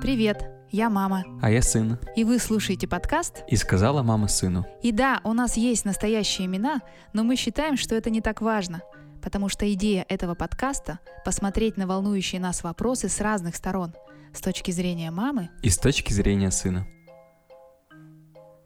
Привет, я мама. А я сын. И вы слушаете подкаст? И сказала мама сыну. И да, у нас есть настоящие имена, но мы считаем, что это не так важно, потому что идея этого подкаста — посмотреть на волнующие нас вопросы с разных сторон, с точки зрения мамы. И с точки зрения сына.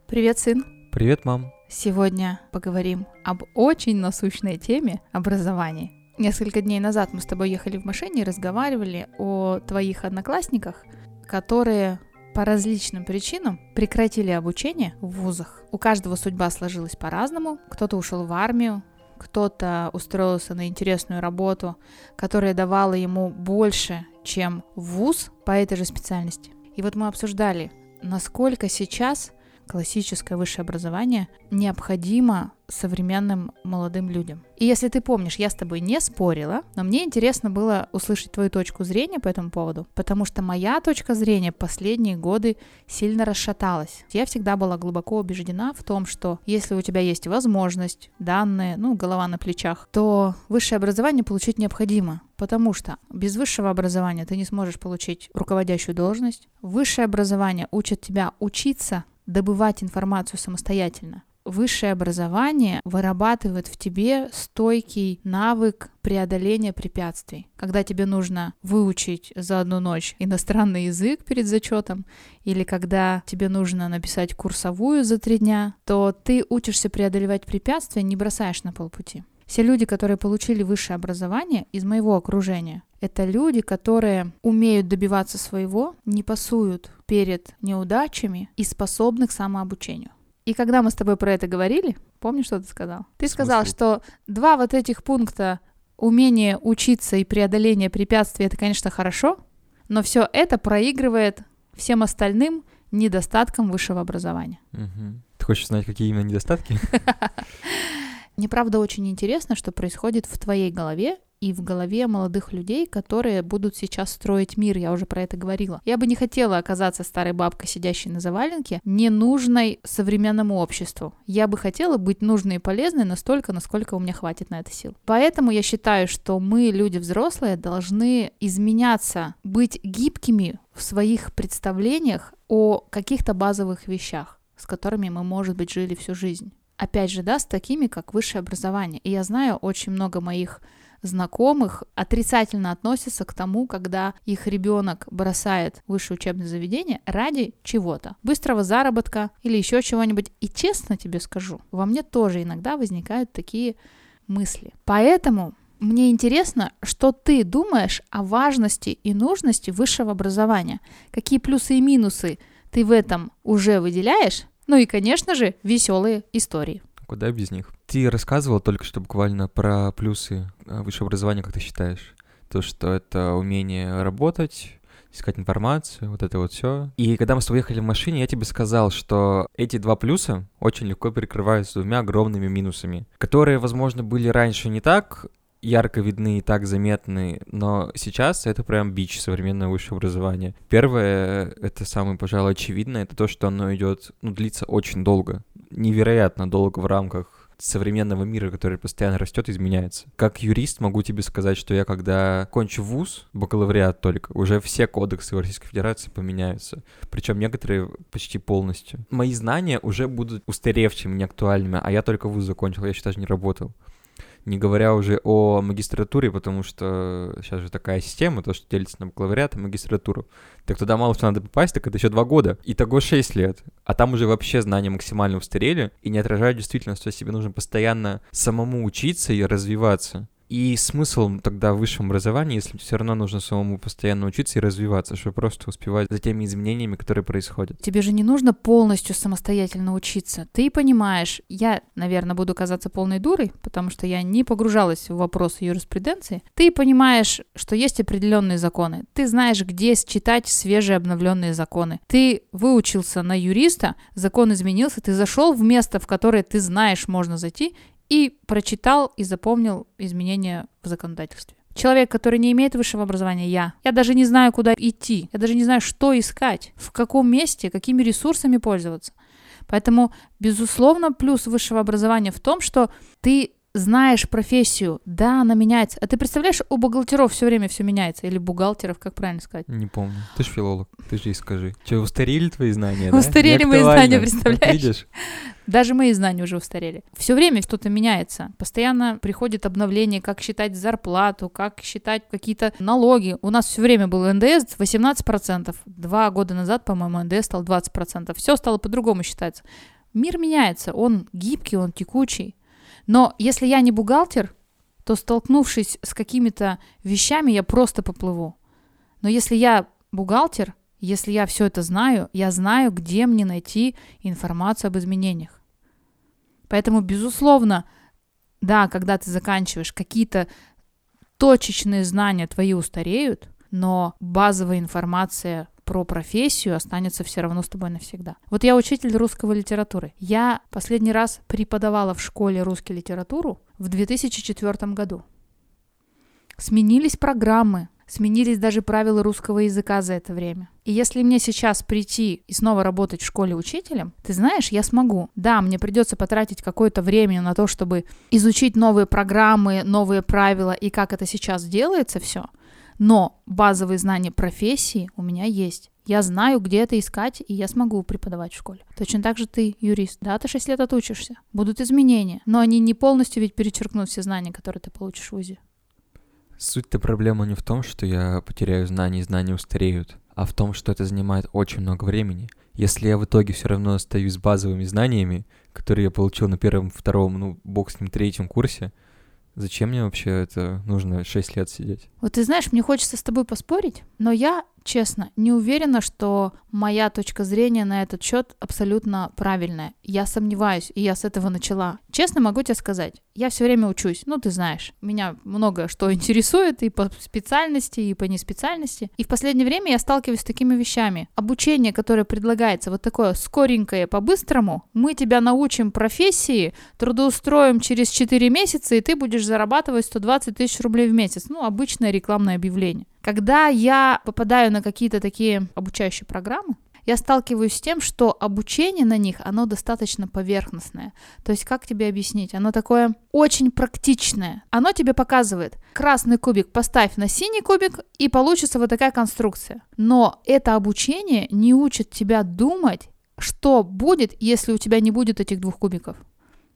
Привет, сын. Привет, мам. Сегодня поговорим об очень насущной теме образования. Несколько дней назад мы с тобой ехали в машине и разговаривали о твоих одноклассниках, которые по различным причинам прекратили обучение в вузах. У каждого судьба сложилась по-разному. Кто-то ушел в армию, кто-то устроился на интересную работу, которая давала ему больше, чем вуз по этой же специальности. И вот мы обсуждали, насколько сейчас классическое высшее образование необходимо современным молодым людям. И если ты помнишь, я с тобой не спорила, но мне интересно было услышать твою точку зрения по этому поводу, потому что моя точка зрения последние годы сильно расшаталась. Я всегда была глубоко убеждена в том, что если у тебя есть возможность, данные, ну, голова на плечах, то высшее образование получить необходимо, потому что без высшего образования ты не сможешь получить руководящую должность. Высшее образование учит тебя учиться добывать информацию самостоятельно. Высшее образование вырабатывает в тебе стойкий навык преодоления препятствий. Когда тебе нужно выучить за одну ночь иностранный язык перед зачетом, или когда тебе нужно написать курсовую за три дня, то ты учишься преодолевать препятствия, не бросаешь на полпути. Все люди, которые получили высшее образование из моего окружения, это люди, которые умеют добиваться своего, не пасуют перед неудачами и способны к самообучению. И когда мы с тобой про это говорили, помнишь, что ты сказал? Ты сказал, что два вот этих пункта умение учиться и преодоление препятствий это, конечно, хорошо, но все это проигрывает всем остальным недостаткам высшего образования. Угу. Ты хочешь знать, какие именно недостатки? Мне правда очень интересно, что происходит в твоей голове и в голове молодых людей, которые будут сейчас строить мир, я уже про это говорила. Я бы не хотела оказаться старой бабкой, сидящей на заваленке, ненужной современному обществу. Я бы хотела быть нужной и полезной настолько, насколько у меня хватит на это сил. Поэтому я считаю, что мы, люди взрослые, должны изменяться, быть гибкими в своих представлениях о каких-то базовых вещах, с которыми мы, может быть, жили всю жизнь опять же, да, с такими, как высшее образование. И я знаю очень много моих знакомых отрицательно относятся к тому, когда их ребенок бросает высшее учебное заведение ради чего-то, быстрого заработка или еще чего-нибудь. И честно тебе скажу, во мне тоже иногда возникают такие мысли. Поэтому мне интересно, что ты думаешь о важности и нужности высшего образования. Какие плюсы и минусы ты в этом уже выделяешь? Ну и, конечно же, веселые истории. Куда без них? Ты рассказывал только что буквально про плюсы э, высшего образования, как ты считаешь? То, что это умение работать, искать информацию, вот это вот все. И когда мы с тобой ехали в машине, я тебе сказал, что эти два плюса очень легко перекрываются двумя огромными минусами, которые, возможно, были раньше не так ярко видны и так заметны, но сейчас это прям бич современного высшего образования. Первое, это самое, пожалуй, очевидное, это то, что оно идет, ну, длится очень долго, невероятно долго в рамках современного мира, который постоянно растет, изменяется. Как юрист могу тебе сказать, что я когда кончу вуз, бакалавриат только, уже все кодексы в Российской Федерации поменяются. Причем некоторые почти полностью. Мои знания уже будут устаревшими, неактуальными, а я только вуз закончил, я еще даже не работал не говоря уже о магистратуре, потому что сейчас же такая система, то, что делится на бакалавриат и магистратуру. Так туда мало что надо попасть, так это еще два года. Итого шесть лет. А там уже вообще знания максимально устарели и не отражают действительность, то есть тебе нужно постоянно самому учиться и развиваться. И смысл тогда в высшем образовании, если все равно нужно самому постоянно учиться и развиваться, чтобы просто успевать за теми изменениями, которые происходят. Тебе же не нужно полностью самостоятельно учиться. Ты понимаешь, я, наверное, буду казаться полной дурой, потому что я не погружалась в вопросы юриспруденции. Ты понимаешь, что есть определенные законы. Ты знаешь, где читать свежие обновленные законы. Ты выучился на юриста, закон изменился, ты зашел в место, в которое ты знаешь, можно зайти, и прочитал и запомнил изменения в законодательстве. Человек, который не имеет высшего образования, я. Я даже не знаю, куда идти. Я даже не знаю, что искать, в каком месте, какими ресурсами пользоваться. Поэтому, безусловно, плюс высшего образования в том, что ты знаешь профессию, да, она меняется. А ты представляешь, у бухгалтеров все время все меняется, или бухгалтеров, как правильно сказать? Не помню. Ты же филолог, ты же и скажи. Че, устарели твои знания, Устарели мои знания, представляешь? Видишь? Даже мои знания уже устарели. Все время что-то меняется. Постоянно приходит обновление, как считать зарплату, как считать какие-то налоги. У нас все время был НДС 18%. Два года назад, по-моему, НДС стал 20%. Все стало по-другому считаться. Мир меняется, он гибкий, он текучий. Но если я не бухгалтер, то столкнувшись с какими-то вещами, я просто поплыву. Но если я бухгалтер, если я все это знаю, я знаю, где мне найти информацию об изменениях. Поэтому, безусловно, да, когда ты заканчиваешь, какие-то точечные знания твои устареют, но базовая информация про профессию останется все равно с тобой навсегда. Вот я учитель русского литературы. Я последний раз преподавала в школе русский литературу в 2004 году. Сменились программы, сменились даже правила русского языка за это время. И если мне сейчас прийти и снова работать в школе учителем, ты знаешь, я смогу. Да, мне придется потратить какое-то время на то, чтобы изучить новые программы, новые правила и как это сейчас делается все. Но базовые знания профессии у меня есть. Я знаю, где это искать, и я смогу преподавать в школе. Точно так же ты юрист. Да, ты 6 лет отучишься. Будут изменения. Но они не полностью ведь перечеркнут все знания, которые ты получишь в ВУЗе. Суть-то проблема не в том, что я потеряю знания и знания устареют, а в том, что это занимает очень много времени. Если я в итоге все равно остаюсь с базовыми знаниями, которые я получил на первом, втором, ну, бог с ним, третьем курсе, зачем мне вообще это нужно 6 лет сидеть? Вот ты знаешь, мне хочется с тобой поспорить, но я, честно, не уверена, что моя точка зрения на этот счет абсолютно правильная. Я сомневаюсь, и я с этого начала. Честно могу тебе сказать, я все время учусь. Ну, ты знаешь, меня много что интересует и по специальности, и по неспециальности. И в последнее время я сталкиваюсь с такими вещами. Обучение, которое предлагается вот такое скоренькое, по-быстрому, мы тебя научим профессии, трудоустроим через 4 месяца, и ты будешь зарабатывать 120 тысяч рублей в месяц. Ну, обычное рекламное объявление. Когда я попадаю на какие-то такие обучающие программы, я сталкиваюсь с тем, что обучение на них, оно достаточно поверхностное. То есть, как тебе объяснить? Оно такое очень практичное. Оно тебе показывает, красный кубик поставь на синий кубик, и получится вот такая конструкция. Но это обучение не учит тебя думать, что будет, если у тебя не будет этих двух кубиков.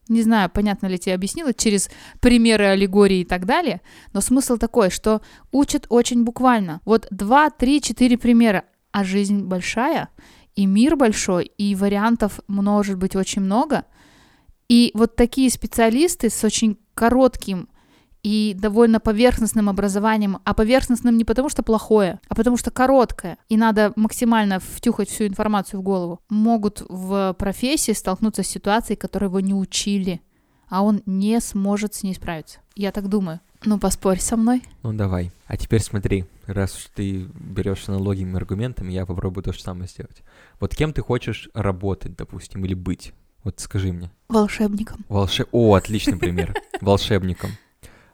Не знаю, понятно ли тебе объяснила через примеры, аллегории и так далее, но смысл такой, что учат очень буквально. Вот два, три, четыре примера, а жизнь большая, и мир большой, и вариантов может быть очень много. И вот такие специалисты с очень коротким и довольно поверхностным образованием, а поверхностным не потому что плохое, а потому что короткое, и надо максимально втюхать всю информацию в голову, могут в профессии столкнуться с ситуацией, которой его не учили, а он не сможет с ней справиться. Я так думаю. Ну, поспорь со мной. Ну давай. А теперь смотри, раз уж ты берешь аналогиями и аргументами, я попробую то же самое сделать. Вот кем ты хочешь работать, допустим, или быть? Вот скажи мне. Волшебником. Волше... О, отличный пример. Волшебником.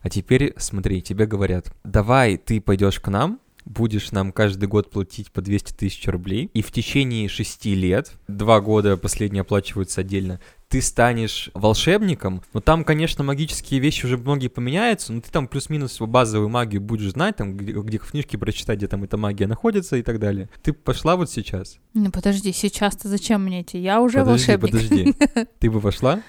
А теперь смотри, тебе говорят, давай ты пойдешь к нам, будешь нам каждый год платить по 200 тысяч рублей, и в течение шести лет, два года последние оплачиваются отдельно, ты станешь волшебником, но там, конечно, магические вещи уже многие поменяются, но ты там плюс-минус базовую магию будешь знать, там, где, где в книжке прочитать, где там эта магия находится и так далее. Ты пошла вот сейчас? Ну, подожди, сейчас-то зачем мне идти? Я уже подожди, волшебник. подожди. Ты бы пошла?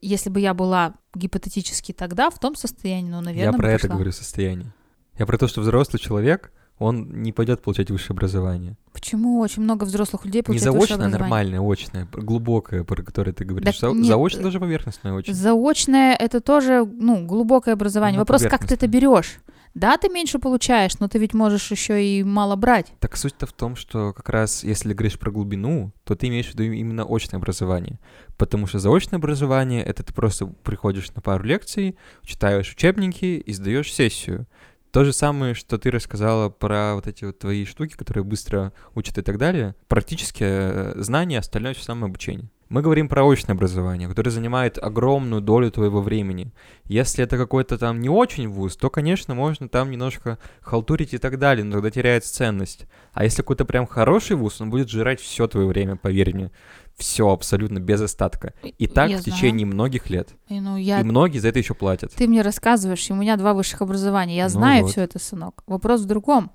Если бы я была гипотетически тогда в том состоянии, ну, наверное, Я про это говорю состояние. Я про то, что взрослый человек, он не пойдет получать высшее образование. Почему очень много взрослых людей Не получают высшее заочное, образование? нормальное, очное, глубокое, про которое ты говоришь. Так За- нет, заочное тоже поверхностное очень. Заочное это тоже, ну, глубокое образование. Оно Вопрос, как ты это берешь. Да, ты меньше получаешь, но ты ведь можешь еще и мало брать. Так суть-то в том, что как раз если говоришь про глубину, то ты имеешь в виду именно очное образование. Потому что заочное образование — это ты просто приходишь на пару лекций, читаешь учебники и сдаешь сессию. То же самое, что ты рассказала про вот эти вот твои штуки, которые быстро учат и так далее. Практические э, знания, остальное все самое обучение. Мы говорим про очное образование, которое занимает огромную долю твоего времени. Если это какой-то там не очень вуз, то, конечно, можно там немножко халтурить и так далее, но тогда теряется ценность. А если какой-то прям хороший вуз, он будет жрать все твое время, поверь мне. Все абсолютно без остатка. И так Я в знаю. течение многих лет. И, ну, я... И многие за это еще платят. Ты мне рассказываешь, и у меня два высших образования. Я Ну знаю вот. все это, сынок. Вопрос в другом.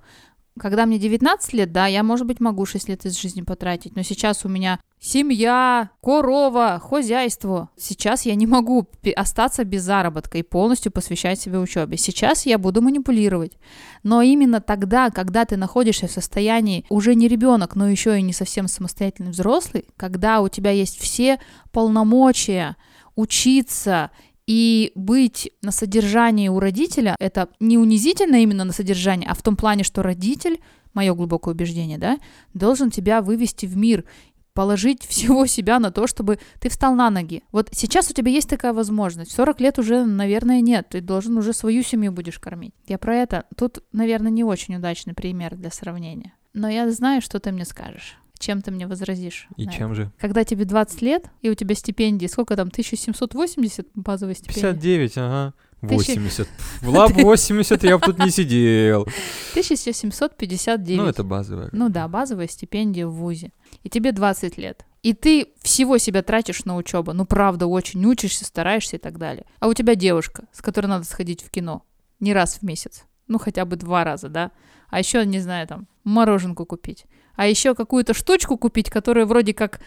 Когда мне 19 лет, да, я, может быть, могу 6 лет из жизни потратить, но сейчас у меня семья, корова, хозяйство. Сейчас я не могу остаться без заработка и полностью посвящать себе учебе. Сейчас я буду манипулировать. Но именно тогда, когда ты находишься в состоянии уже не ребенок, но еще и не совсем самостоятельный взрослый, когда у тебя есть все полномочия учиться и быть на содержании у родителя, это не унизительно именно на содержании, а в том плане, что родитель, мое глубокое убеждение, да, должен тебя вывести в мир, положить всего себя на то, чтобы ты встал на ноги. Вот сейчас у тебя есть такая возможность. В 40 лет уже, наверное, нет. Ты должен уже свою семью будешь кормить. Я про это. Тут, наверное, не очень удачный пример для сравнения. Но я знаю, что ты мне скажешь. Чем ты мне возразишь? И на это. чем же? Когда тебе 20 лет, и у тебя стипендии, сколько там, 1780 базовая стипендия? 59, ага. Тысяча- 80. Была бы 80, я бы тут не сидел. 1759. Ну, это базовое. Ну да, базовая стипендия в ВУЗе. И тебе 20 лет. И ты всего себя тратишь на учебу. Ну, правда, очень учишься, стараешься и так далее. А у тебя девушка, с которой надо сходить в кино. Не раз в месяц. Ну, хотя бы два раза, да? А еще, не знаю, там, мороженку купить. А еще какую-то штучку купить, которая вроде как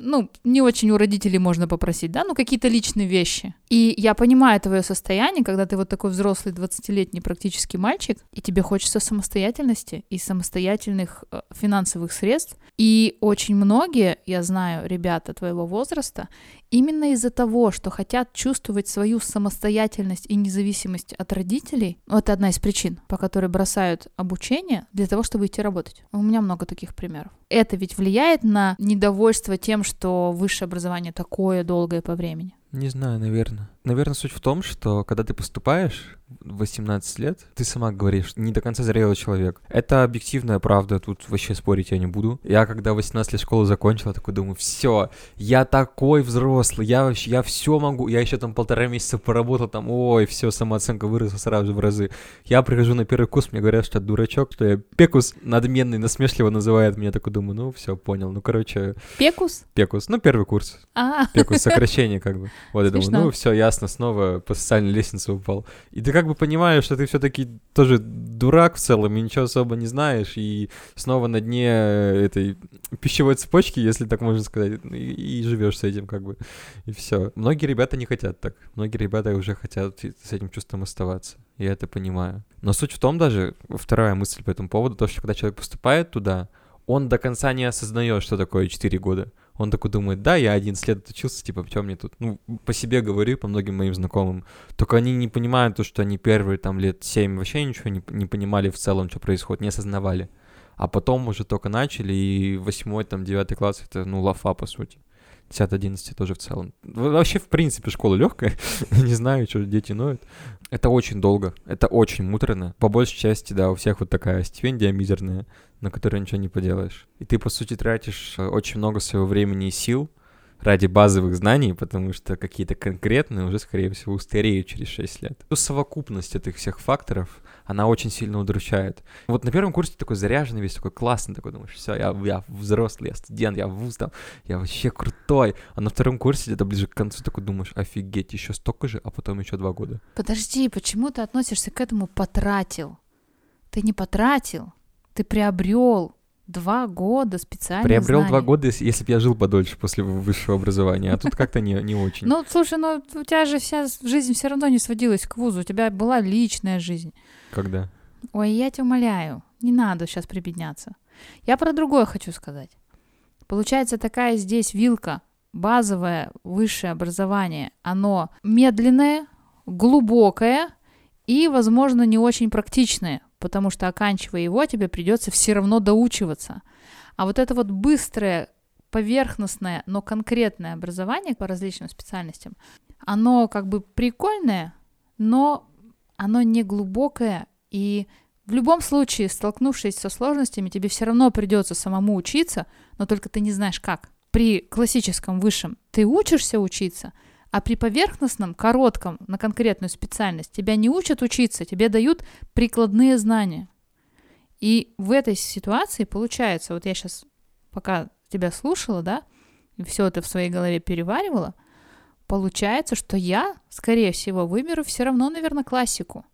ну, не очень у родителей можно попросить, да, ну, какие-то личные вещи. И я понимаю твое состояние, когда ты вот такой взрослый 20-летний практически мальчик, и тебе хочется самостоятельности и самостоятельных э, финансовых средств. И очень многие, я знаю, ребята твоего возраста, именно из-за того, что хотят чувствовать свою самостоятельность и независимость от родителей, это одна из причин, по которой бросают обучение для того, чтобы идти работать. У меня много таких примеров. Это ведь влияет на недовольство тем, что высшее образование такое долгое по времени. Не знаю, наверное. Наверное, суть в том, что когда ты поступаешь в 18 лет, ты сама говоришь, не до конца зрелый человек. Это объективная правда, тут вообще спорить я не буду. Я когда 18 лет школу закончил, я такой думаю, все, я такой взрослый, я вообще, я все могу, я еще там полтора месяца поработал, там, ой, все, самооценка выросла сразу в разы. Я прихожу на первый курс, мне говорят, что я дурачок, что я пекус надменный, насмешливо называют меня, такой думаю, ну все, понял, ну короче, Пекус? пекус, ну первый курс, А, пекус, сокращение как бы. Вот я думаю, ну все, ясно, снова по социальной лестнице упал. И ты как бы понимаешь, что ты все-таки тоже дурак в целом, и ничего особо не знаешь, и снова на дне этой пищевой цепочки, если так можно сказать, и, и живешь с этим как бы, и все. Многие ребята не хотят так, многие ребята уже хотят с этим чувством оставаться. Я это понимаю. Но суть в том даже, вторая мысль по этому поводу, то, что когда человек поступает туда, он до конца не осознает, что такое 4 года. Он такой думает, да, я 11 лет отучился, типа, что мне тут? Ну, по себе говорю, по многим моим знакомым. Только они не понимают то, что они первые там лет 7 вообще ничего не, не понимали в целом, что происходит, не осознавали. А потом уже только начали, и 8 там, 9 класс, это, ну, лафа, по сути. 10-11 тоже в целом. Во- Вообще, в принципе, школа легкая. не знаю, что дети ноют. Это очень долго, это очень муторно. По большей части, да, у всех вот такая стипендия мизерная, на которую ничего не поделаешь. И ты, по сути, тратишь э, очень много своего времени и сил ради базовых знаний, потому что какие-то конкретные уже, скорее всего, устареют через 6 лет. Ну, совокупность этих всех факторов, она очень сильно удручает. Вот на первом курсе ты такой заряженный, весь такой классный, такой думаешь, все, я, я взрослый, я студент, я вуз там, я вообще крутой. А на втором курсе где-то ближе к концу такой думаешь, офигеть, еще столько же, а потом еще два года. подожди, почему ты относишься к этому потратил? Ты не потратил, ты приобрел два года специальных Приобрел два знаний. года, если, бы я жил подольше после высшего образования, а тут как-то не, не очень. Ну, слушай, ну у тебя же вся жизнь все равно не сводилась к вузу, у тебя была личная жизнь. Когда? Ой, я тебя умоляю, не надо сейчас прибедняться. Я про другое хочу сказать. Получается такая здесь вилка, базовое высшее образование, оно медленное, глубокое и, возможно, не очень практичное, потому что оканчивая его, тебе придется все равно доучиваться. А вот это вот быстрое, поверхностное, но конкретное образование по различным специальностям, оно как бы прикольное, но оно не глубокое, и в любом случае, столкнувшись со сложностями, тебе все равно придется самому учиться, но только ты не знаешь как. При классическом высшем ты учишься учиться, а при поверхностном, коротком, на конкретную специальность тебя не учат учиться, тебе дают прикладные знания. И в этой ситуации получается, вот я сейчас пока тебя слушала, да, и все это в своей голове переваривала, получается, что я, скорее всего, выберу все равно, наверное, классику.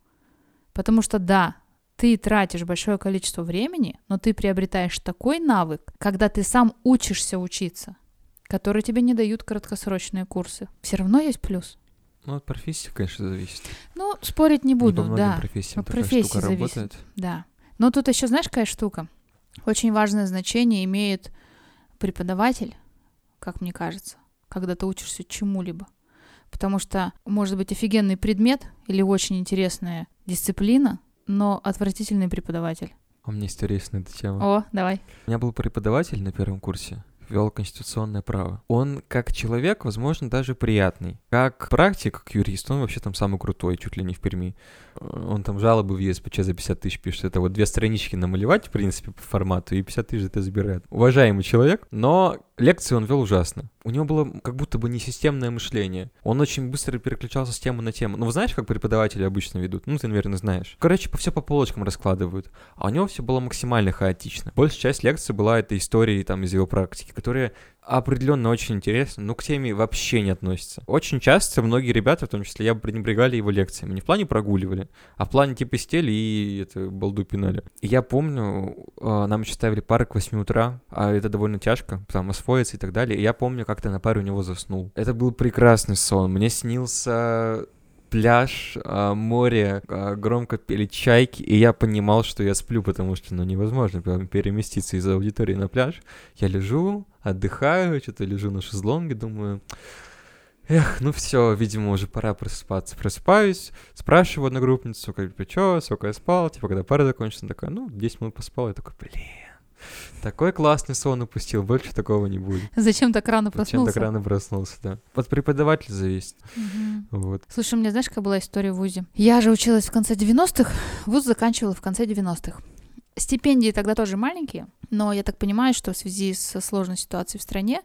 Потому что да, ты тратишь большое количество времени, но ты приобретаешь такой навык, когда ты сам учишься учиться, который тебе не дают краткосрочные курсы. Все равно есть плюс. Ну, от профессии, конечно, зависит. Ну, спорить не буду, не многим да. профессиям От профессии штука зависит. работает. Да. Но тут еще, знаешь, какая штука? Очень важное значение имеет преподаватель, как мне кажется, когда ты учишься чему-либо. Потому что может быть офигенный предмет или очень интересная дисциплина, но отвратительный преподаватель. А у меня есть история на эту тему. О, давай. У меня был преподаватель на первом курсе, вел конституционное право. Он как человек, возможно, даже приятный. Как практик, как юрист, он вообще там самый крутой, чуть ли не в Перми. Он там жалобы в ЕСПЧ за 50 тысяч пишет. Это вот две странички намалевать, в принципе, по формату, и 50 тысяч это забирает. Уважаемый человек, но лекции он вел ужасно. У него было как будто бы несистемное мышление. Он очень быстро переключался с темы на тему. Ну, вы знаете, как преподаватели обычно ведут? Ну, ты, наверное, знаешь. Короче, по все по полочкам раскладывают. А у него все было максимально хаотично. Большая часть лекции была этой истории там из его практики, которая определенно очень интересна, но к теме вообще не относится. Очень часто многие ребята, в том числе я, пренебрегали его лекциями. Не в плане прогуливали, а в плане типа сидели и это балду пинали. И я помню, э, нам еще ставили пары к 8 утра, а это довольно тяжко, там освоиться и так далее. И я помню, как-то на паре у него заснул. Это был прекрасный сон. Мне снился пляж, а, море, а, громко пели чайки, и я понимал, что я сплю, потому что, ну, невозможно переместиться из аудитории на пляж. Я лежу, отдыхаю, что-то лежу на шезлонге, думаю, эх, ну все, видимо, уже пора просыпаться. Просыпаюсь, спрашиваю одногруппницу, как бы, чё, сколько я спал, типа, когда пара закончится, она такая, ну, 10 минут поспал, я такой, блин, такой классный сон упустил, больше такого не будет. Зачем так рано Зачем проснулся? так рано проснулся, да. От преподавателя зависит, Мгм. вот. Слушай, у меня знаешь, какая была история в ВУЗе? Я же училась в конце 90-х, ВУЗ заканчивала в конце 90-х. Стипендии тогда тоже маленькие, но я так понимаю, что в связи со сложной ситуацией в стране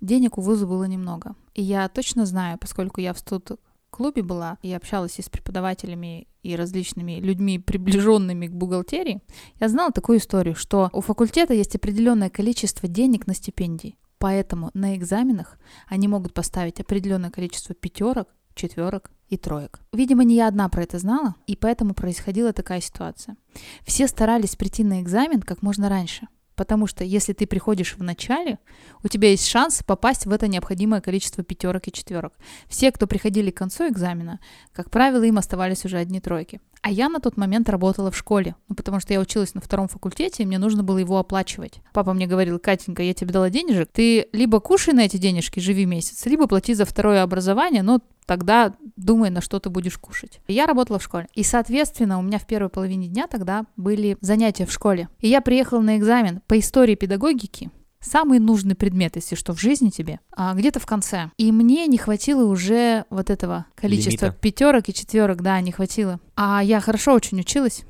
денег у вуза было немного. И я точно знаю, поскольку я в студ-клубе была и общалась и с преподавателями, и различными людьми, приближенными к бухгалтерии, я знала такую историю, что у факультета есть определенное количество денег на стипендии. Поэтому на экзаменах они могут поставить определенное количество пятерок, четверок и троек. Видимо, не я одна про это знала, и поэтому происходила такая ситуация. Все старались прийти на экзамен как можно раньше, потому что если ты приходишь в начале, у тебя есть шанс попасть в это необходимое количество пятерок и четверок. Все, кто приходили к концу экзамена, как правило, им оставались уже одни тройки. А я на тот момент работала в школе, ну, потому что я училась на втором факультете, и мне нужно было его оплачивать. Папа мне говорил, Катенька, я тебе дала денежек, ты либо кушай на эти денежки, живи месяц, либо плати за второе образование, но тогда думай, на что ты будешь кушать. Я работала в школе. И, соответственно, у меня в первой половине дня тогда были занятия в школе. И я приехала на экзамен по истории педагогики, самый нужный предмет, если что, в жизни тебе, а, где-то в конце. И мне не хватило уже вот этого количества Лимита. пятерок и четверок, да, не хватило. А я хорошо очень училась.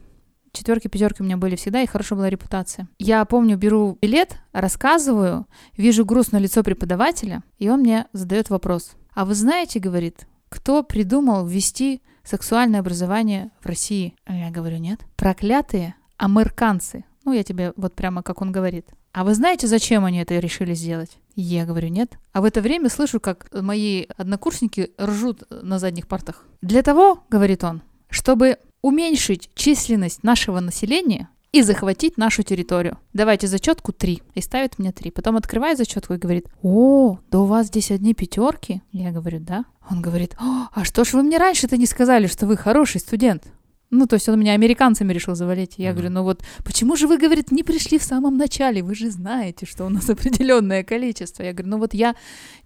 Четверки, пятерки у меня были всегда, и хорошая была репутация. Я помню, беру билет, рассказываю, вижу грустное лицо преподавателя, и он мне задает вопрос. А вы знаете, говорит, кто придумал ввести сексуальное образование в России? А я говорю, нет. Проклятые американцы. Ну, я тебе вот прямо как он говорит. А вы знаете, зачем они это решили сделать? Я говорю, нет. А в это время слышу, как мои однокурсники ржут на задних партах. Для того, говорит он, чтобы уменьшить численность нашего населения и захватить нашу территорию. Давайте зачетку 3. И ставит мне 3. Потом открывает зачетку и говорит, о, да у вас здесь одни пятерки? Я говорю, да. Он говорит, «О, а что ж вы мне раньше-то не сказали, что вы хороший студент? Ну, то есть он меня американцами решил завалить. Я Мгм. говорю, ну вот почему же вы, говорит, не пришли в самом начале? Вы же знаете, что у нас определенное количество. Я говорю, ну вот я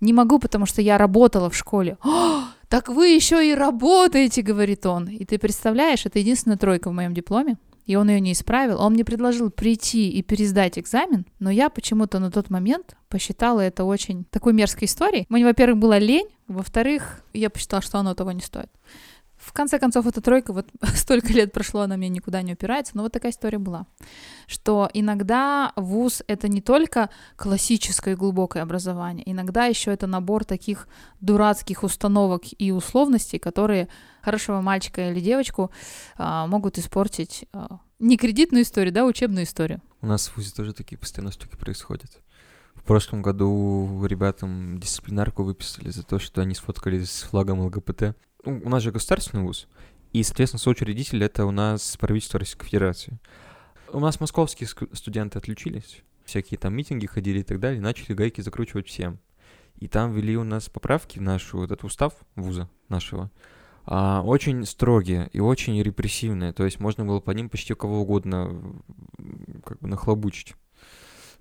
не могу, потому что я работала в школе. «О, так вы еще и работаете, говорит он. И ты представляешь, это единственная тройка в моем дипломе. И он ее не исправил. Он мне предложил прийти и пересдать экзамен, но я почему-то на тот момент посчитала это очень такой мерзкой историей. Мне, во-первых, была лень, во-вторых, я посчитала, что оно того не стоит. В конце концов, эта тройка, вот столько лет прошло, она мне никуда не упирается, но вот такая история была. Что иногда вуз — это не только классическое глубокое образование, иногда еще это набор таких дурацких установок и условностей, которые хорошего мальчика или девочку а, могут испортить а, не кредитную историю, да, а учебную историю. У нас в ВУЗе тоже такие постоянно штуки происходят. В прошлом году ребятам дисциплинарку выписали за то, что они сфоткались с флагом ЛГБТ. Ну, у нас же государственный вуз, и, соответственно, соучредитель — это у нас правительство Российской Федерации. У нас московские студенты отключились, всякие там митинги ходили и так далее, начали гайки закручивать всем. И там ввели у нас поправки в наш вот этот устав вуза нашего, а, очень строгие и очень репрессивные. То есть можно было по ним почти кого угодно как бы нахлобучить,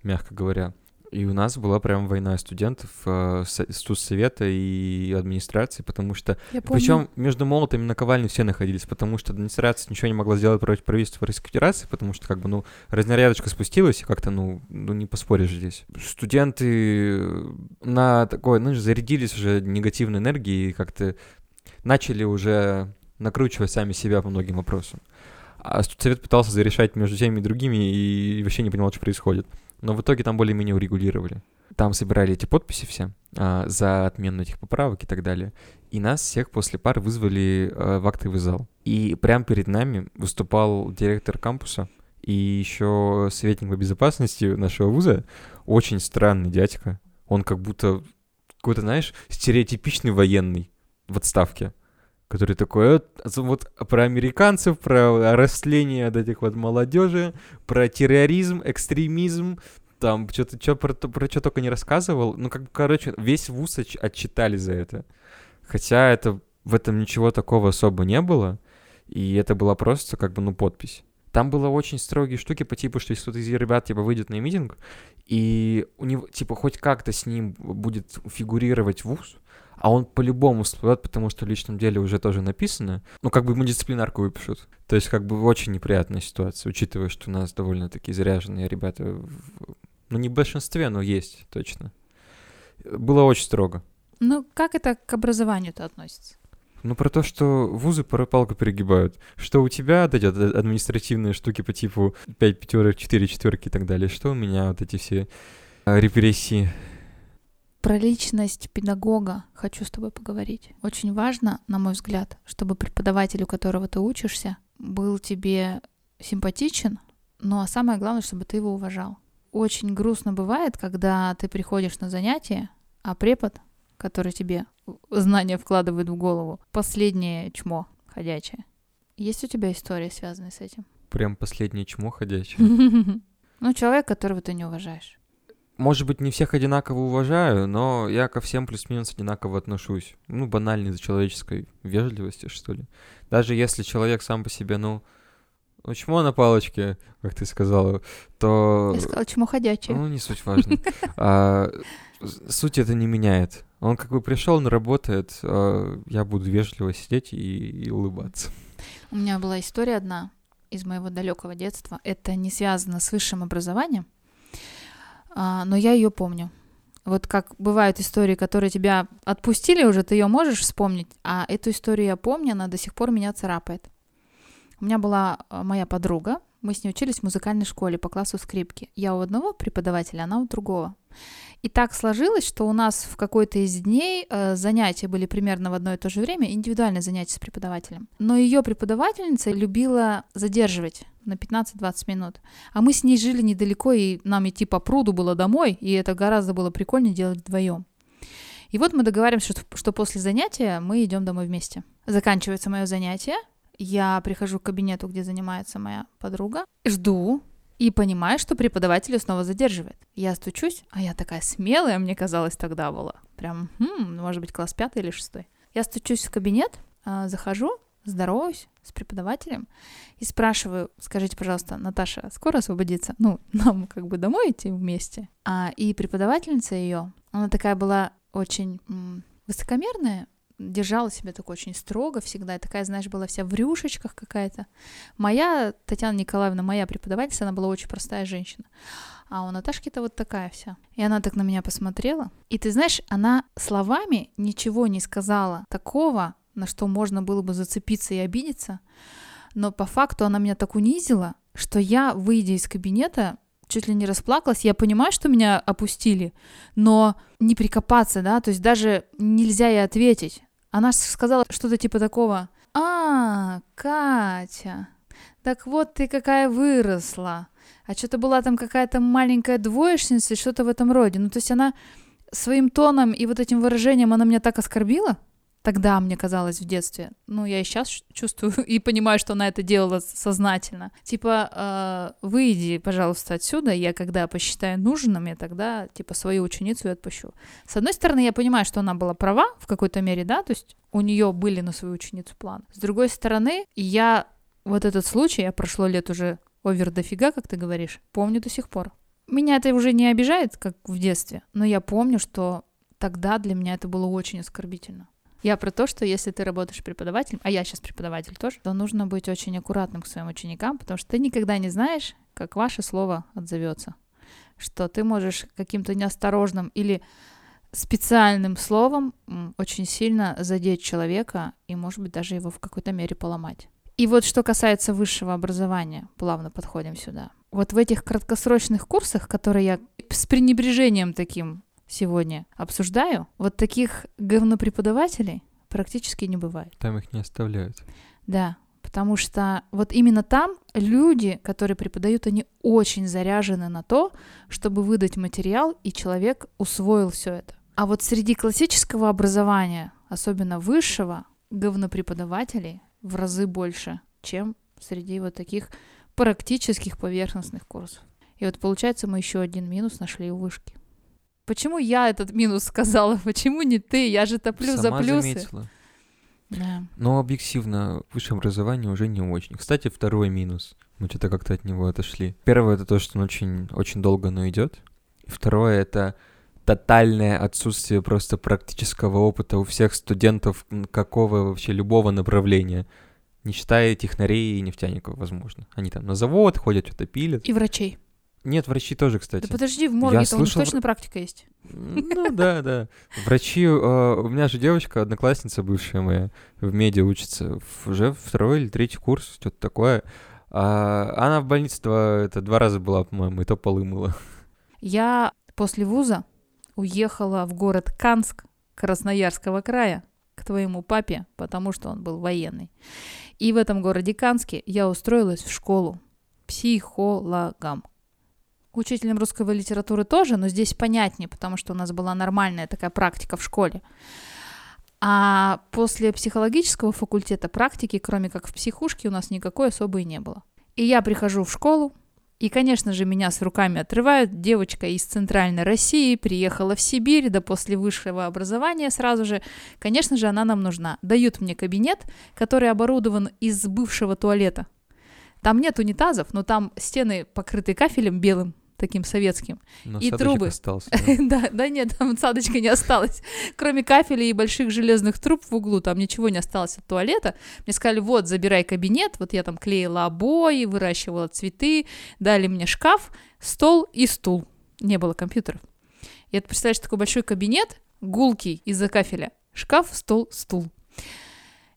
мягко говоря. И у нас была прям война студентов, э, студсовета и администрации, потому что... Причем между молотами и наковальней все находились, потому что администрация ничего не могла сделать против правительства Российской Федерации, потому что как бы, ну, разнарядочка спустилась, и как-то, ну, ну, не поспоришь здесь. Студенты на такой, ну, зарядились уже негативной энергией и как-то начали уже накручивать сами себя по многим вопросам. А студсовет пытался зарешать между теми и другими и вообще не понимал, что происходит. Но в итоге там более-менее урегулировали. Там собирали эти подписи все а, за отмену этих поправок и так далее. И нас всех после пар вызвали а, в актовый зал. И прямо перед нами выступал директор кампуса и еще советник по безопасности нашего вуза. Очень странный дядька. Он как будто какой-то, знаешь, стереотипичный военный в отставке который такой, вот про американцев, про растление от этих вот молодежи, про терроризм, экстремизм, там что-то что, про, про что только не рассказывал. Ну, как бы, короче, весь вуз отчитали за это. Хотя это в этом ничего такого особо не было, и это была просто как бы, ну, подпись. Там было очень строгие штуки по типу, что если кто-то из ребят, типа, выйдет на митинг, и у него, типа, хоть как-то с ним будет фигурировать вуз, а он по-любому всплывет, потому что в личном деле уже тоже написано. Ну, как бы ему дисциплинарку выпишут. То есть, как бы очень неприятная ситуация, учитывая, что у нас довольно-таки заряженные ребята. В... Ну, не в большинстве, но есть точно. Было очень строго. Ну, как это к образованию-то относится? Ну, про то, что вузы порой палку перегибают. Что у тебя вот эти административные штуки по типу 5 пятерок, 4 четверки и так далее. Что у меня вот эти все а, репрессии про личность педагога хочу с тобой поговорить. Очень важно, на мой взгляд, чтобы преподаватель, у которого ты учишься, был тебе симпатичен, ну а самое главное, чтобы ты его уважал. Очень грустно бывает, когда ты приходишь на занятие, а препод, который тебе знания вкладывает в голову, последнее чмо ходячее. Есть у тебя история, связанная с этим? Прям последнее чмо ходячее? Ну, человек, которого ты не уважаешь может быть, не всех одинаково уважаю, но я ко всем плюс-минус одинаково отношусь. Ну, банально из-за человеческой вежливости, что ли. Даже если человек сам по себе, ну, ну, чмо на палочке, как ты сказала, то... Я сказала, чмо ходячее. Ну, не суть важно. А, суть это не меняет. Он как бы пришел, он работает, а я буду вежливо сидеть и, и улыбаться. У меня была история одна из моего далекого детства. Это не связано с высшим образованием, но я ее помню. Вот как бывают истории, которые тебя отпустили уже, ты ее можешь вспомнить, а эту историю я помню, она до сих пор меня царапает. У меня была а, моя подруга, мы с ней учились в музыкальной школе по классу скрипки. Я у одного преподавателя, она у другого. И так сложилось, что у нас в какой-то из дней э, занятия были примерно в одно и то же время, индивидуальные занятия с преподавателем. Но ее преподавательница любила задерживать на 15-20 минут. А мы с ней жили недалеко, и нам идти по пруду было домой, и это гораздо было прикольнее делать вдвоем. И вот мы договариваемся, что, что после занятия мы идем домой вместе. Заканчивается мое занятие, я прихожу к кабинету, где занимается моя подруга, жду, и понимаю, что преподаватель снова задерживает. Я стучусь, а я такая смелая, мне казалось, тогда была. Прям, хм, может быть, класс пятый или шестой. Я стучусь в кабинет, а, захожу, здороваюсь с преподавателем и спрашиваю, скажите, пожалуйста, Наташа, скоро освободится? Ну, нам как бы домой идти вместе. А, и преподавательница ее, она такая была очень высокомерная, держала себя так очень строго всегда, такая, знаешь, была вся в рюшечках какая-то. Моя, Татьяна Николаевна, моя преподавательница, она была очень простая женщина. А у Наташки-то вот такая вся. И она так на меня посмотрела. И ты знаешь, она словами ничего не сказала такого, на что можно было бы зацепиться и обидеться. Но по факту она меня так унизила, что я, выйдя из кабинета, чуть ли не расплакалась. Я понимаю, что меня опустили, но не прикопаться, да, то есть даже нельзя ей ответить. Она сказала что-то типа такого, а, Катя, Так вот ты какая выросла. А что-то была там какая-то маленькая двоечница, что-то в этом роде. Ну, то есть она своим тоном и вот этим выражением, она меня так оскорбила, тогда мне казалось в детстве. Ну, я и сейчас чувствую и понимаю, что она это делала сознательно. Типа, э, выйди, пожалуйста, отсюда, я когда посчитаю нужным, я тогда, типа, свою ученицу и отпущу. С одной стороны, я понимаю, что она была права в какой-то мере, да, то есть у нее были на свою ученицу план. С другой стороны, я вот этот случай, я прошло лет уже овер дофига, как ты говоришь, помню до сих пор. Меня это уже не обижает, как в детстве, но я помню, что тогда для меня это было очень оскорбительно. Я про то, что если ты работаешь преподавателем, а я сейчас преподаватель тоже, то нужно быть очень аккуратным к своим ученикам, потому что ты никогда не знаешь, как ваше слово отзовется. Что ты можешь каким-то неосторожным или специальным словом очень сильно задеть человека и, может быть, даже его в какой-то мере поломать. И вот что касается высшего образования, плавно подходим сюда. Вот в этих краткосрочных курсах, которые я с пренебрежением таким сегодня обсуждаю, вот таких говнопреподавателей практически не бывает. Там их не оставляют. Да, потому что вот именно там люди, которые преподают, они очень заряжены на то, чтобы выдать материал, и человек усвоил все это. А вот среди классического образования, особенно высшего, говнопреподавателей в разы больше, чем среди вот таких практических поверхностных курсов. И вот получается, мы еще один минус нашли у вышки. Почему я этот минус сказала? Почему не ты? Я же топлю Сама за плюсы. заметила. Да. Но объективно, высшее образование уже не очень. Кстати, второй минус. Мы что-то как-то от него отошли. Первое это то, что он очень, очень долго оно идет. Второе это тотальное отсутствие просто практического опыта у всех студентов какого вообще любого направления. Не считая технарей и нефтяников, возможно. Они там на завод ходят, что-то пилят. И врачей. Нет, врачи тоже, кстати. Да подожди, в у них слышал точно практика есть. Ну да, да. Врачи, э, у меня же девочка, одноклассница бывшая моя, в меди учится, уже второй или третий курс, что-то такое. А она в больнице два, это два раза была, по-моему, и то полы мыла. Я после вуза уехала в город Канск Красноярского края к твоему папе, потому что он был военный. И в этом городе Канске я устроилась в школу психологом. Учителем русской литературы тоже, но здесь понятнее, потому что у нас была нормальная такая практика в школе. А после психологического факультета практики, кроме как в психушке, у нас никакой особой не было. И я прихожу в школу, и, конечно же, меня с руками отрывают. Девочка из Центральной России приехала в Сибирь, да после высшего образования сразу же. Конечно же, она нам нужна. Дают мне кабинет, который оборудован из бывшего туалета. Там нет унитазов, но там стены покрыты кафелем белым, таким советским. Но И трубы. остался. да. Да, да нет, там садочка не осталось. Кроме кафеля и больших железных труб в углу, там ничего не осталось от туалета. Мне сказали, вот, забирай кабинет. Вот я там клеила обои, выращивала цветы, дали мне шкаф, стол и стул. Не было компьютеров. И это, представляешь, такой большой кабинет, гулкий из-за кафеля. Шкаф, стол, стул.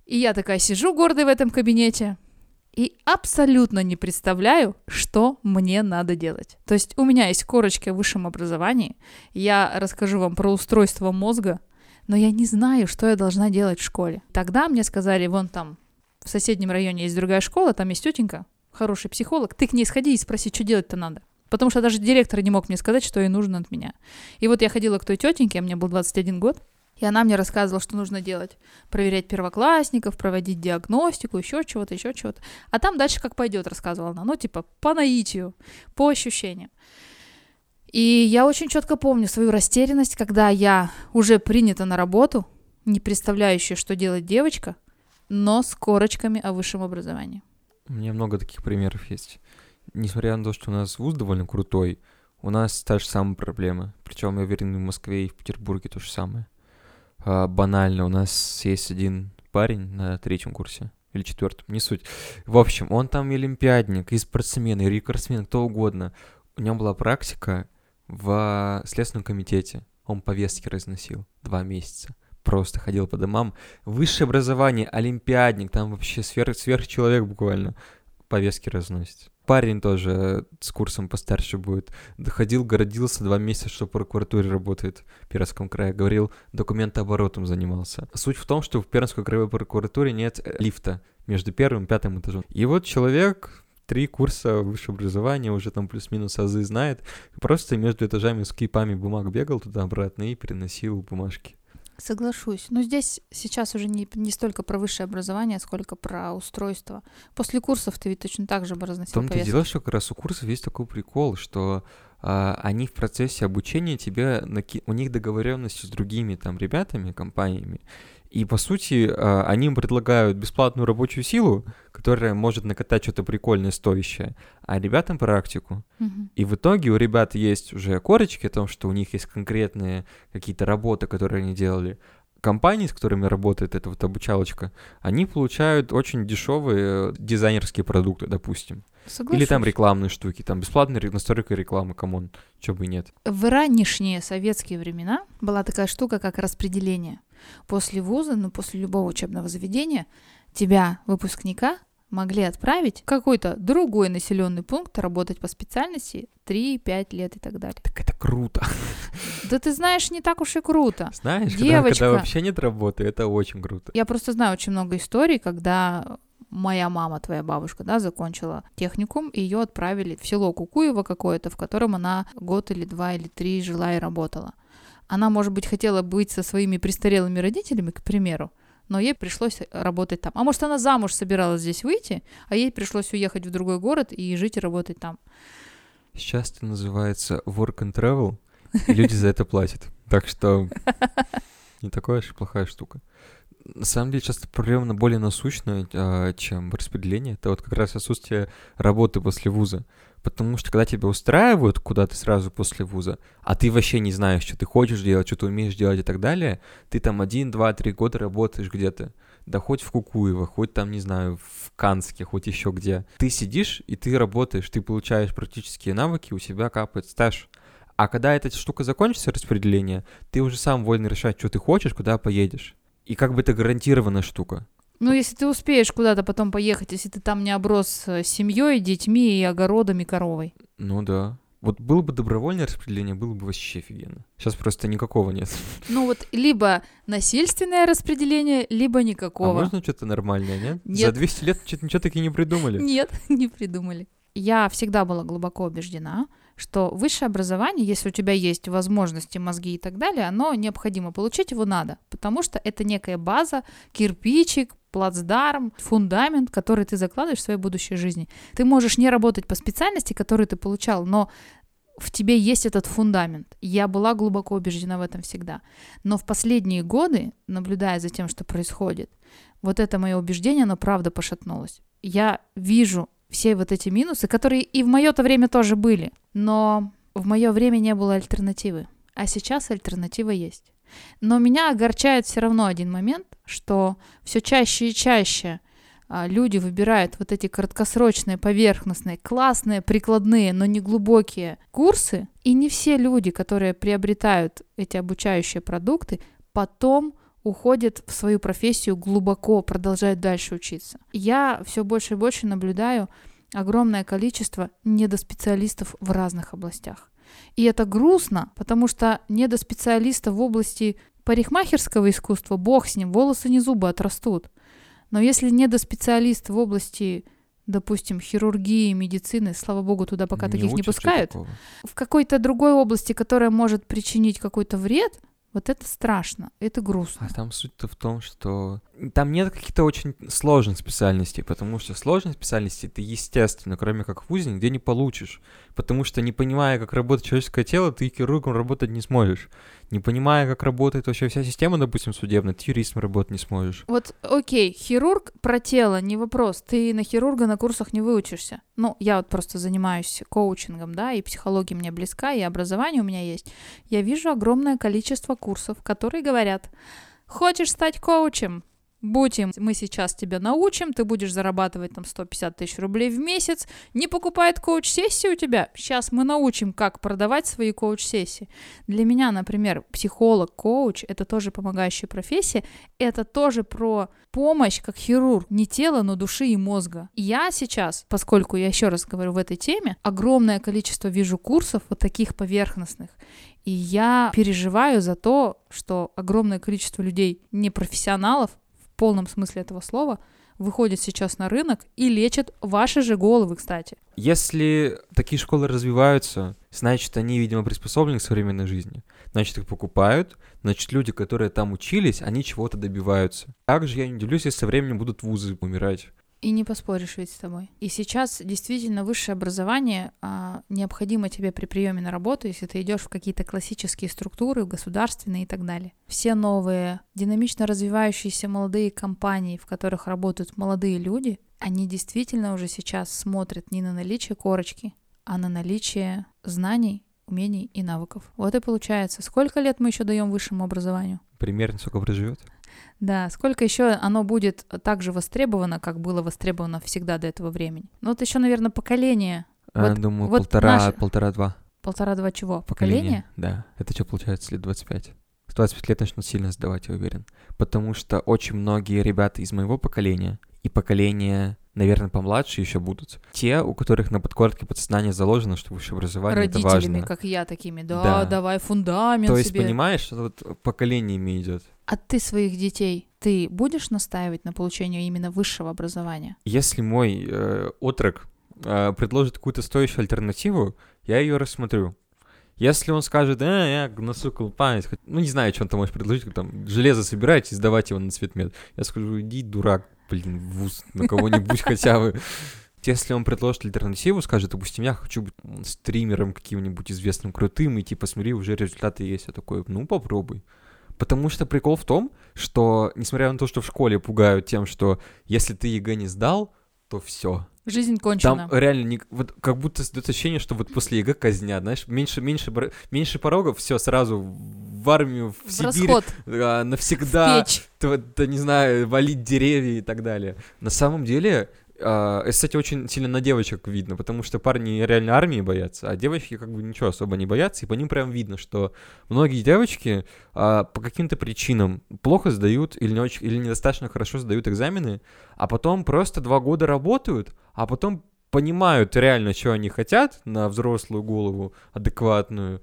И я такая сижу гордой в этом кабинете, и абсолютно не представляю, что мне надо делать. То есть у меня есть корочка в высшем образовании, я расскажу вам про устройство мозга, но я не знаю, что я должна делать в школе. Тогда мне сказали, вон там в соседнем районе есть другая школа, там есть тетенька, хороший психолог, ты к ней сходи и спроси, что делать-то надо. Потому что даже директор не мог мне сказать, что ей нужно от меня. И вот я ходила к той тетеньке, мне был 21 год, и она мне рассказывала, что нужно делать. Проверять первоклассников, проводить диагностику, еще чего-то, еще чего-то. А там дальше как пойдет, рассказывала она. Ну, типа, по наитию, по ощущениям. И я очень четко помню свою растерянность, когда я уже принята на работу, не представляющая, что делать девочка, но с корочками о высшем образовании. У меня много таких примеров есть. Несмотря на то, что у нас вуз довольно крутой, у нас та же самая проблема. Причем, я уверен, в Москве, и в Петербурге то же самое. А, банально, у нас есть один парень на третьем курсе, или четвертом, не суть. В общем, он там и олимпиадник, и спортсмен, и рекордсмен, кто угодно. У него была практика в Следственном комитете. Он повестки разносил два месяца. Просто ходил по домам. Высшее образование, олимпиадник, там вообще сверх, сверхчеловек буквально повестки разносит. Парень тоже с курсом постарше будет. Доходил, городился два месяца, что в прокуратуре работает в Пермском крае. Говорил, документооборотом занимался. Суть в том, что в Пермской краевой прокуратуре нет лифта между первым и пятым этажом. И вот человек три курса высшего образования, уже там плюс-минус азы знает, просто между этажами с кипами бумаг бегал туда-обратно и переносил бумажки. Соглашусь. Но здесь сейчас уже не, не столько про высшее образование, сколько про устройство. После курсов ты ведь точно так же бы разносил В том-то и дело, что как раз у курсов есть такой прикол, что а, они в процессе обучения тебе, наки... у них договоренности с другими там ребятами, компаниями, и, по сути, а, они им предлагают бесплатную рабочую силу, которая может накатать что-то прикольное, стоящее, а ребятам практику. Мгм. И в итоге у ребят есть уже корочки о том, что у них есть конкретные какие-то работы, которые они делали. Компании, с которыми работает эта вот обучалочка, они получают очень дешевые э, дизайнерские продукты, допустим. Или там Соглашусь. рекламные штуки, там бесплатная настройка рекламы, come on, чё бы и нет. В ранешние советские времена была такая штука, как распределение. После вуза, ну, после любого учебного заведения, тебя, выпускника, могли отправить в какой-то другой населенный пункт работать по специальности 3-5 лет и так далее. Так это круто. Да ты знаешь, не так уж и круто. Знаешь, когда, Девочка. когда вообще нет работы, это очень круто. Я просто знаю очень много историй, когда моя мама, твоя бабушка, да, закончила техникум, и ее отправили в село Кукуево какое-то, в котором она год или два или три жила и работала. Она, может быть, хотела быть со своими престарелыми родителями, к примеру, но ей пришлось работать там. А может, она замуж собиралась здесь выйти, а ей пришлось уехать в другой город и жить и работать там. Сейчас это называется work and travel, и люди за это платят. Так что не такая уж плохая штука. На самом деле, часто проблема более насущная, а, чем распределение. Это вот как раз отсутствие работы после вуза. Потому что когда тебя устраивают куда-то сразу после вуза, а ты вообще не знаешь, что ты хочешь делать, что ты умеешь делать и так далее, ты там один, два, три года работаешь где-то. Да хоть в Кукуево, хоть там, не знаю, в Канске, хоть еще где. Ты сидишь и ты работаешь, ты получаешь практические навыки, у тебя капает стаж. А когда эта штука закончится, распределение, ты уже сам вольно решать, что ты хочешь, куда поедешь. И как бы это гарантированная штука. Ну, если ты успеешь куда-то потом поехать, если ты там не оброс э, семьей, детьми и огородом и коровой. Ну да. Вот было бы добровольное распределение, было бы вообще офигенно. Сейчас просто никакого нет. Ну вот либо насильственное распределение, либо А никакого. можно что-то нормальное, нет? За Нет. 200 лет что-то ничего таки не придумали. Нет, не придумали. Я всегда была глубоко убеждена, что высшее образование, если у тебя есть возможности, мозги и так далее, оно необходимо. Получить его надо, потому что это некая база, кирпичик, плацдарм, фундамент, который ты закладываешь в своей будущей жизни. Ты можешь не работать по специальности, которую ты получал, но в тебе есть этот фундамент. Я была глубоко убеждена в этом всегда. Но в последние годы, наблюдая за тем, что происходит, вот это мое убеждение, оно правда пошатнулось. Я вижу все вот эти минусы, которые и в мое-то время тоже были, но в мое время не было альтернативы. А сейчас альтернатива есть. Но меня огорчает все равно один момент, что все чаще и чаще а, люди выбирают вот эти краткосрочные, поверхностные, классные, прикладные, но не глубокие курсы, и не все люди, которые приобретают эти обучающие продукты, потом уходят в свою профессию глубоко, продолжают дальше учиться. Я все больше и больше наблюдаю огромное количество недоспециалистов в разных областях. И это грустно, потому что недоспециалиста в области парикмахерского искусства, бог с ним, волосы не зубы отрастут. Но если недоспециалист в области, допустим, хирургии, медицины, слава богу, туда пока таких не учат же пускают, такого. в какой-то другой области, которая может причинить какой-то вред, вот это страшно, это грустно. А там суть-то в том, что там нет каких-то очень сложных специальностей, потому что сложные специальности ты, естественно, кроме как в ВУЗе, нигде не получишь. Потому что не понимая, как работает человеческое тело, ты хирургом работать не сможешь. Не понимая, как работает вообще вся система, допустим, судебная, ты юристом работать не сможешь. Вот, окей, хирург про тело, не вопрос. Ты на хирурга на курсах не выучишься. Ну, я вот просто занимаюсь коучингом, да, и психология мне близка, и образование у меня есть. Я вижу огромное количество курсов, которые говорят, хочешь стать коучем? Будем, мы сейчас тебя научим, ты будешь зарабатывать там 150 тысяч рублей в месяц, не покупает коуч-сессии у тебя, сейчас мы научим, как продавать свои коуч-сессии. Для меня, например, психолог, коуч, это тоже помогающая профессия, это тоже про помощь как хирург, не тела, но души и мозга. Я сейчас, поскольку я еще раз говорю в этой теме, огромное количество вижу курсов вот таких поверхностных, и я переживаю за то, что огромное количество людей, непрофессионалов, полном смысле этого слова, выходят сейчас на рынок и лечат ваши же головы, кстати. Если такие школы развиваются, значит, они, видимо, приспособлены к современной жизни. Значит, их покупают, значит, люди, которые там учились, они чего-то добиваются. Также я не удивлюсь, если со временем будут вузы умирать. И не поспоришь ведь с тобой. И сейчас действительно высшее образование а, необходимо тебе при приеме на работу, если ты идешь в какие-то классические структуры, государственные и так далее. Все новые, динамично развивающиеся молодые компании, в которых работают молодые люди, они действительно уже сейчас смотрят не на наличие корочки, а на наличие знаний, умений и навыков. Вот и получается, сколько лет мы еще даем высшему образованию? Примерно сколько проживет? Да, сколько еще оно будет так же востребовано, как было востребовано всегда до этого времени. Ну вот еще, наверное, поколение. А, вот, думаю, вот полтора, наше- полтора-два. Полтора-два чего? Поколение? Да. Это что получается, лет 25? В 25 лет начнут сильно сдавать, я уверен. Потому что очень многие ребята из моего поколения и поколения, наверное, помладше еще будут. Те, у которых на подкорке подсознания заложено, что высшее образование это Родителями, важно. как я, такими. Да, Да. давай фундамент То есть, себе. понимаешь, что вот поколениями идет. А ты своих детей, ты будешь настаивать на получении именно высшего образования? Если мой э, отрок э, предложит какую-то стоящую альтернативу, я ее рассмотрю. Если он скажет, э, я носу память, ну не знаю, что он там может предложить, там железо собирать и сдавать его на цветмет. Я скажу, иди, дурак, блин, в вуз на кого-нибудь хотя бы. Если он предложит альтернативу, скажет, допустим, я хочу быть стримером каким-нибудь известным, крутым, и типа, смотри, уже результаты есть. Я такой, ну попробуй. Потому что прикол в том, что, несмотря на то, что в школе пугают тем, что если ты ЕГЭ не сдал, то все. Жизнь кончена. Там реально не, вот как будто создается ощущение, что вот после ЕГЭ казнят, знаешь, меньше, меньше, меньше порогов, все сразу в армию, в, в Сибирь, расход, а, в навсегда, печь. т- т- не знаю, валить деревья и так далее. На самом деле, а, это, кстати, очень сильно на девочек видно, потому что парни реально армии боятся, а девочки как бы ничего особо не боятся, и по ним прям видно, что многие девочки а, по каким-то причинам плохо сдают или, не очень, или недостаточно хорошо сдают экзамены, а потом просто два года работают, а потом понимают реально, что они хотят на взрослую голову адекватную,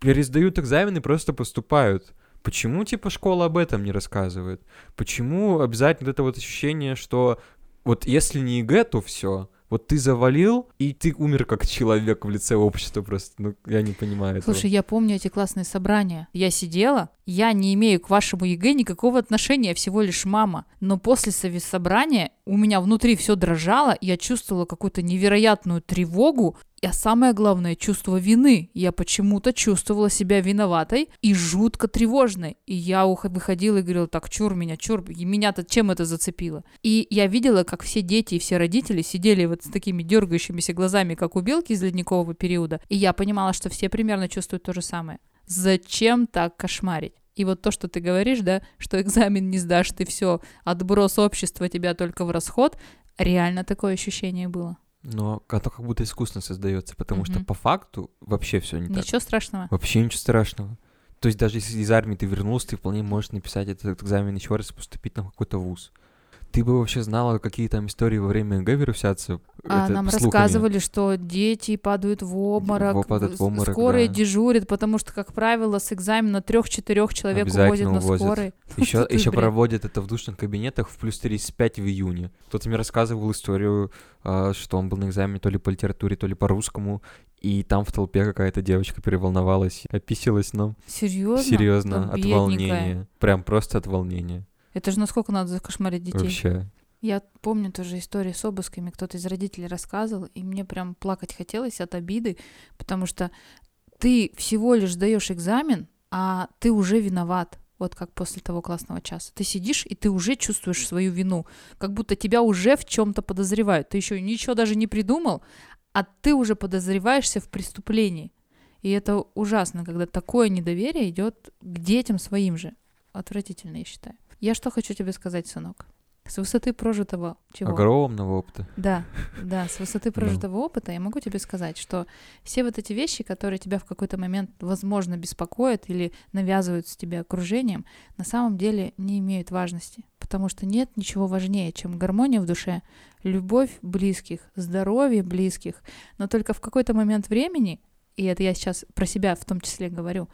пересдают экзамены, просто поступают. Почему, типа, школа об этом не рассказывает? Почему обязательно это вот ощущение, что вот если не ЕГЭ, то все. Вот ты завалил, и ты умер как человек в лице общества просто. Ну, я не понимаю этого. Слушай, я помню эти классные собрания. Я сидела, я не имею к вашему ЕГЭ никакого отношения, я всего лишь мама. Но после собрания у меня внутри все дрожало, я чувствовала какую-то невероятную тревогу, а самое главное, чувство вины. Я почему-то чувствовала себя виноватой и жутко тревожной. И я выходила и говорила, так, чур меня, чур, меня-то чем это зацепило? И я видела, как все дети и все родители сидели вот с такими дергающимися глазами, как у белки из ледникового периода. И я понимала, что все примерно чувствуют то же самое. Зачем так кошмарить? И вот то, что ты говоришь, да, что экзамен не сдашь, ты все, отброс общества тебя только в расход, реально такое ощущение было. Но оно как будто искусственно создается, потому что Мгм. по факту вообще все не так. Ничего страшного. Вообще ничего страшного. То есть даже если из армии ты вернулся, ты вполне можешь написать этот экзамен еще раз и поступить на какой-то вуз. Ты бы вообще знала, какие там истории во время ЕГЭ вирусятся? А Это нам слухами. рассказывали, что дети падают в обморок, падают в с- обморок, скорые да. дежурят, потому что, как правило, с экзамена трех-четырех человек увозят на увозят. скорой. Еще, еще проводят это в душных кабинетах в плюс 35 в июне. Кто-то мне рассказывал историю, а, что он был на экзамене то ли по литературе, то ли по русскому, и там в толпе какая-то девочка переволновалась, описалась нам. Серьезно? Серьезно, от бедненькая. волнения. Прям просто от волнения. Это же насколько надо закошмарить детей. Вообще. Я помню тоже истории с обысками, кто-то из родителей рассказывал, и мне прям плакать хотелось от обиды, потому что ты всего лишь даешь экзамен, а ты уже виноват. Вот как после того классного часа. Ты сидишь, и ты уже чувствуешь свою вину. Как будто тебя уже в чем-то подозревают. Ты еще ничего даже не придумал, а ты уже подозреваешься в преступлении. И это ужасно, когда такое недоверие идет к детям своим же. Отвратительно, я считаю. Я что хочу тебе сказать, сынок? С высоты прожитого чего? Огромного опыта. Да, да, с высоты прожитого опыта я могу тебе сказать, что все вот эти вещи, которые тебя в какой-то момент, возможно, беспокоят или навязываются тебе окружением, на самом деле не имеют важности. Потому что нет ничего важнее, чем гармония в душе, любовь близких, здоровье близких. Но только в какой-то момент времени, и это я сейчас про себя в том числе говорю,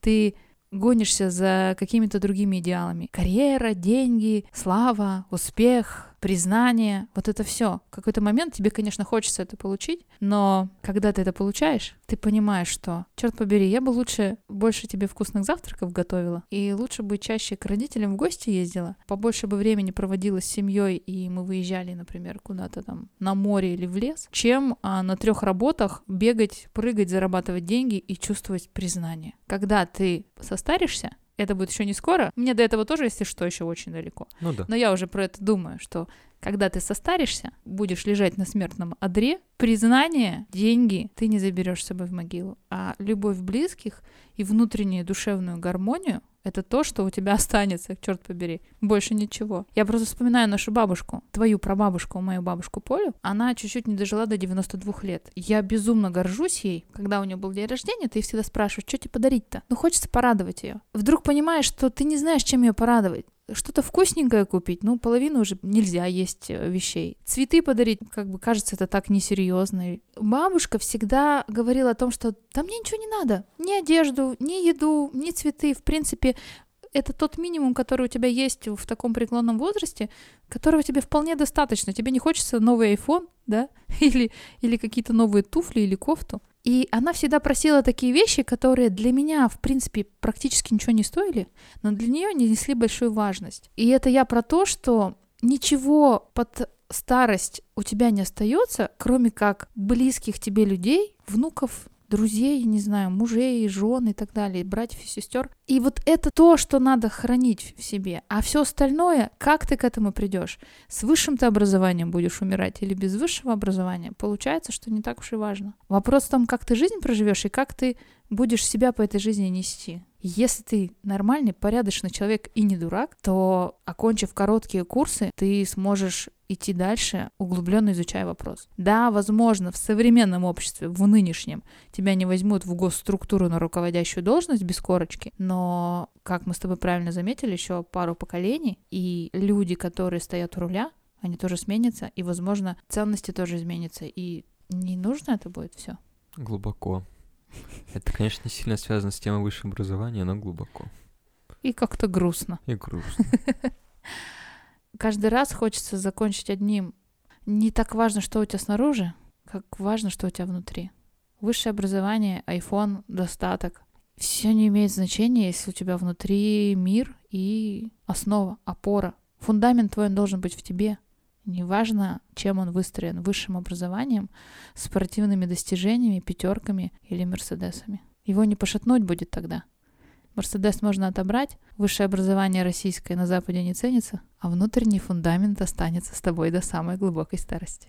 ты гонишься за какими-то другими идеалами. Карьера, деньги, слава, успех, признание, вот это все. В какой-то момент тебе, конечно, хочется это получить, но когда ты это получаешь, ты понимаешь, что, черт побери, я бы лучше больше тебе вкусных завтраков готовила, и лучше бы чаще к родителям в гости ездила, побольше бы времени проводила с семьей, и мы выезжали, например, куда-то там на море или в лес, чем а, на трех работах бегать, прыгать, зарабатывать деньги и чувствовать признание. Когда ты состаришься, это будет еще не скоро. Мне до этого тоже, если что, еще очень далеко. Ну да. Но я уже про это думаю, что когда ты состаришься, будешь лежать на смертном одре, признание, деньги ты не заберешь с собой в могилу. А любовь близких и внутреннюю душевную гармонию это то, что у тебя останется, черт побери. Больше ничего. Я просто вспоминаю нашу бабушку, твою прабабушку, мою бабушку Полю. Она чуть-чуть не дожила до 92 лет. Я безумно горжусь ей. Когда у нее был день рождения, ты всегда спрашиваешь, что тебе подарить-то? Ну, хочется порадовать ее. Вдруг понимаешь, что ты не знаешь, чем ее порадовать что-то вкусненькое купить, ну, половину уже нельзя есть э, вещей. Цветы подарить, как бы кажется, это так несерьезно. Бабушка всегда говорила о том, что да мне ничего не надо, ни одежду, ни еду, ни цветы. В принципе, это тот минимум, который у тебя есть в таком преклонном возрасте, которого тебе вполне достаточно. Тебе не хочется новый iPhone, да, или, или какие-то новые туфли или кофту. И она всегда просила такие вещи, которые для меня, в принципе, практически ничего не стоили, но для нее не несли большую важность. И это я про то, что ничего под старость у тебя не остается, кроме как близких тебе людей, внуков, друзей, не знаю, мужей, жен и так далее, братьев и сестер. И вот это то, что надо хранить в себе. А все остальное, как ты к этому придешь? С высшим ты образованием будешь умирать или без высшего образования? Получается, что не так уж и важно. Вопрос в том, как ты жизнь проживешь и как ты будешь себя по этой жизни нести. Если ты нормальный, порядочный человек и не дурак, то, окончив короткие курсы, ты сможешь идти дальше, углубленно изучая вопрос. Да, возможно, в современном обществе, в нынешнем, тебя не возьмут в госструктуру на руководящую должность без корочки, но, как мы с тобой правильно заметили, еще пару поколений, и люди, которые стоят у руля, они тоже сменятся, и, возможно, ценности тоже изменятся, и не нужно это будет все. Глубоко. Это, конечно, не сильно связано с темой высшего образования, но глубоко. И как-то грустно. И грустно. Каждый раз хочется закончить одним. Не так важно, что у тебя снаружи, как важно, что у тебя внутри. Высшее образование, iPhone, достаток. Все не имеет значения, если у тебя внутри мир и основа, опора. Фундамент твой он должен быть в тебе. Неважно, чем он выстроен, высшим образованием, спортивными достижениями, пятерками или мерседесами. Его не пошатнуть будет тогда. Мерседес можно отобрать, высшее образование российское на Западе не ценится, а внутренний фундамент останется с тобой до самой глубокой старости.